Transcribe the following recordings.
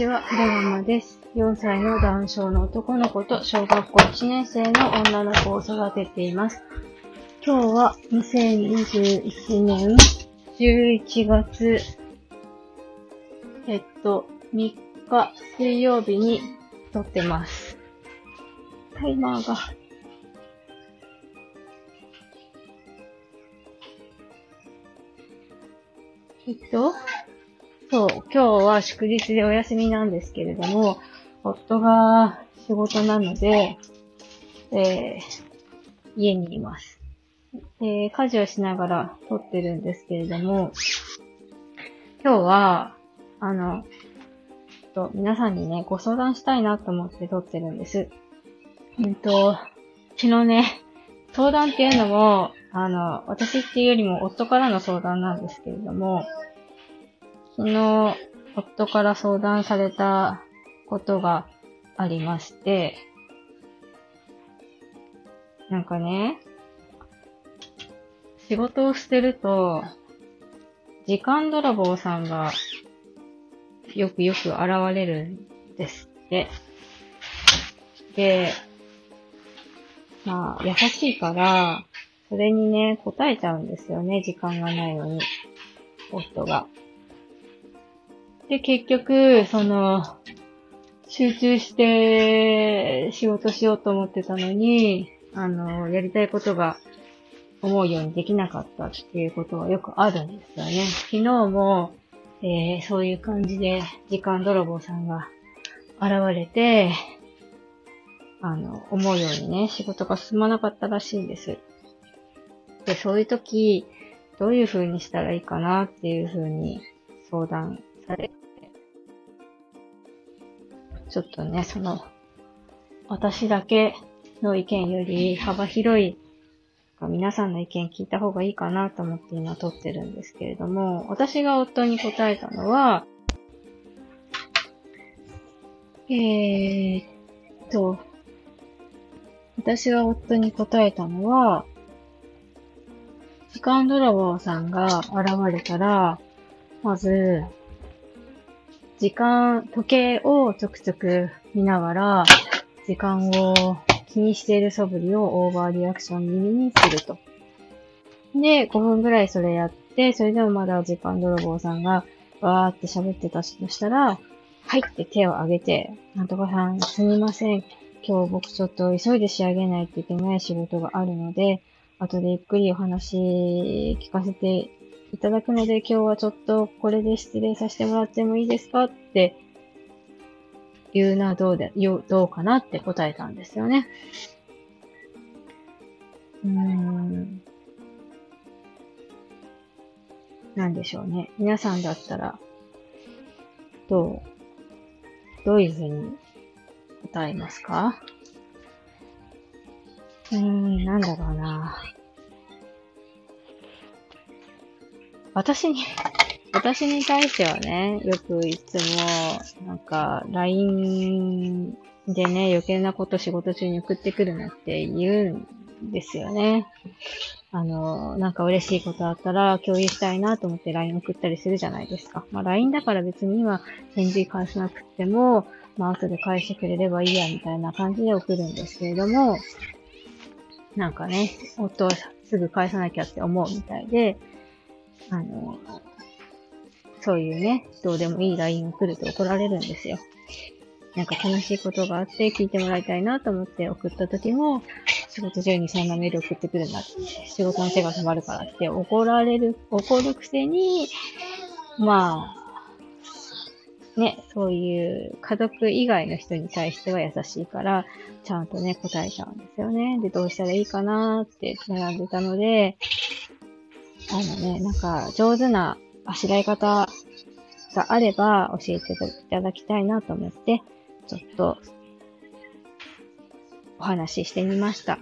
ちは、ひらがまです。4歳の男性の男の子と小学校1年生の女の子を育てています。今日は2021年11月、えっと、3日水曜日に撮ってます。タイマーが。えっと、そう、今日は祝日でお休みなんですけれども、夫が仕事なので、えー家にいます。えー家事をしながら撮ってるんですけれども、今日は、あの、と皆さんにね、ご相談したいなと思って撮ってるんです。うんと、昨日ね、相談っていうのも、あの、私っていうよりも夫からの相談なんですけれども、昨日、夫から相談されたことがありまして、なんかね、仕事をしてると、時間泥棒さんがよくよく現れるんですって。で、まあ、優しいから、それにね、答えちゃうんですよね、時間がないのに、夫が。で、結局、その、集中して仕事しようと思ってたのに、あの、やりたいことが思うようにできなかったっていうことはよくあるんですよね。昨日も、えーそういう感じで時間泥棒さんが現れて、あの、思うようにね、仕事が進まなかったらしいんです。で、そういう時、どういう風にしたらいいかなっていう風に相談され、ちょっとね、その、私だけの意見より幅広い皆さんの意見聞いた方がいいかなと思って今撮ってるんですけれども、私が夫に答えたのは、えーっと、私が夫に答えたのは、時間泥棒さんが現れたら、まず、時間、時計をちょくちょく見ながら、時間を気にしている素振りをオーバーリアクション気味にすると。で、5分ぐらいそれやって、それでもまだ時間泥棒さんがわーって喋ってたとしたら、はいって手を挙げて、なんとかさんすみません。今日僕ちょっと急いで仕上げないといけない仕事があるので、後でゆっくりお話聞かせていただくので、今日はちょっとこれで失礼させてもらってもいいですかって言うのはどうで、よどうかなって答えたんですよね。うーん。なんでしょうね。皆さんだったら、どう、どういうふうに答えますか？うーん、なんだろうな。私に、私に対してはね、よくいつも、なんか、LINE でね、余計なこと仕事中に送ってくるなって言うんですよね。あの、なんか嬉しいことあったら共有したいなと思って LINE 送ったりするじゃないですか。まあ LINE だから別に今返事返さなくても、まあ後で返してくれればいいやみたいな感じで送るんですけれども、なんかね、夫はすぐ返さなきゃって思うみたいで、あの、そういうね、どうでもいい LINE を送ると怒られるんですよ。なんか悲しいことがあって聞いてもらいたいなと思って送った時も、仕事中にそんなメール送ってくるなって、仕事の手が止まるからって怒られる、怒るくせに、まあ、ね、そういう家族以外の人に対しては優しいから、ちゃんとね、答えちゃうんですよね。で、どうしたらいいかなって悩んでたので、あのね、なんか上手なあしらい方があれば教えていただきたいなと思って、ちょっとお話ししてみました。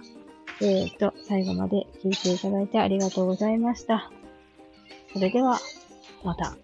えーと、最後まで聞いていただいてありがとうございました。それでは、また。